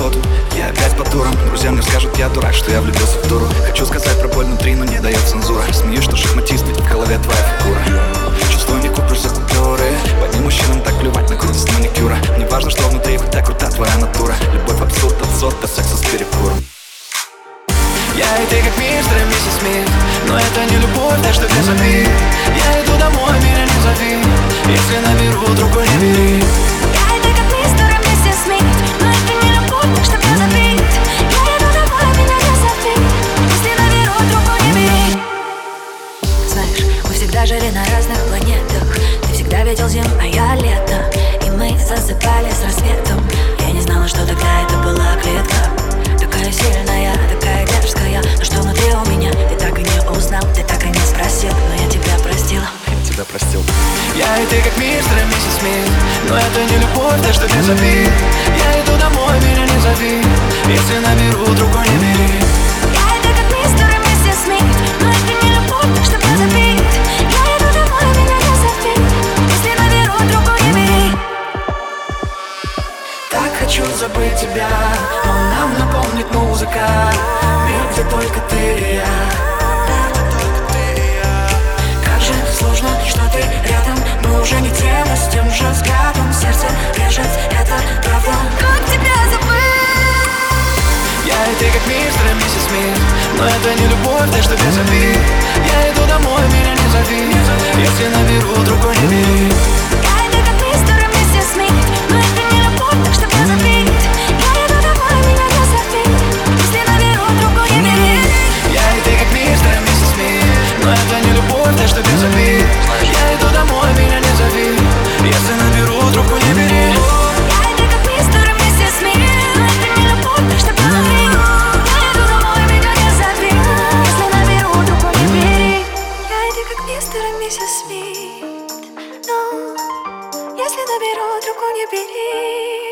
что? Я опять по турам Друзья мне скажут, я дурак, что я влюбился в дуру Хочу сказать про боль внутри, но не дает цензура. Смеюсь, что шахматист, ведь в голове твоя фигура. Чувствую, не куплю за купюры. Под ним мужчинам так плевать на крутость маникюра. Не важно, что внутри, хоть так крута твоя натура. Любовь, абсурд, отсот, до секса с перекуром. Я и ты как мистер и миссис Смит. Но это не любовь, так что без обид мы всегда жили на разных планетах. Ты всегда видел зиму, а я лето. И мы засыпали с рассветом. Я не знала, что тогда это была клетка. Такая сильная, такая дерзкая. Но что внутри у меня, ты так и не узнал Ты так и не спросил, но я тебя простила. Я тебя простил. Я и ты как мистер и миссис Смит Но это не любовь, так что без обид. Я иду домой, меня не зови. Если наберу, другой не бери хочу забыть тебя. Но нам напомнит музыка. Мир, где только ты и я. Как же сложно, что ты рядом. Мы уже не те, но с тем же взглядом. Сердце режет, это правда. Как тебя забыть? Я и ты как мистер и миссис Смит Но это не любовь, так что без обид. Я иду домой, меня не зови. Если наберу, другой Смит Но если наберу, другой не бери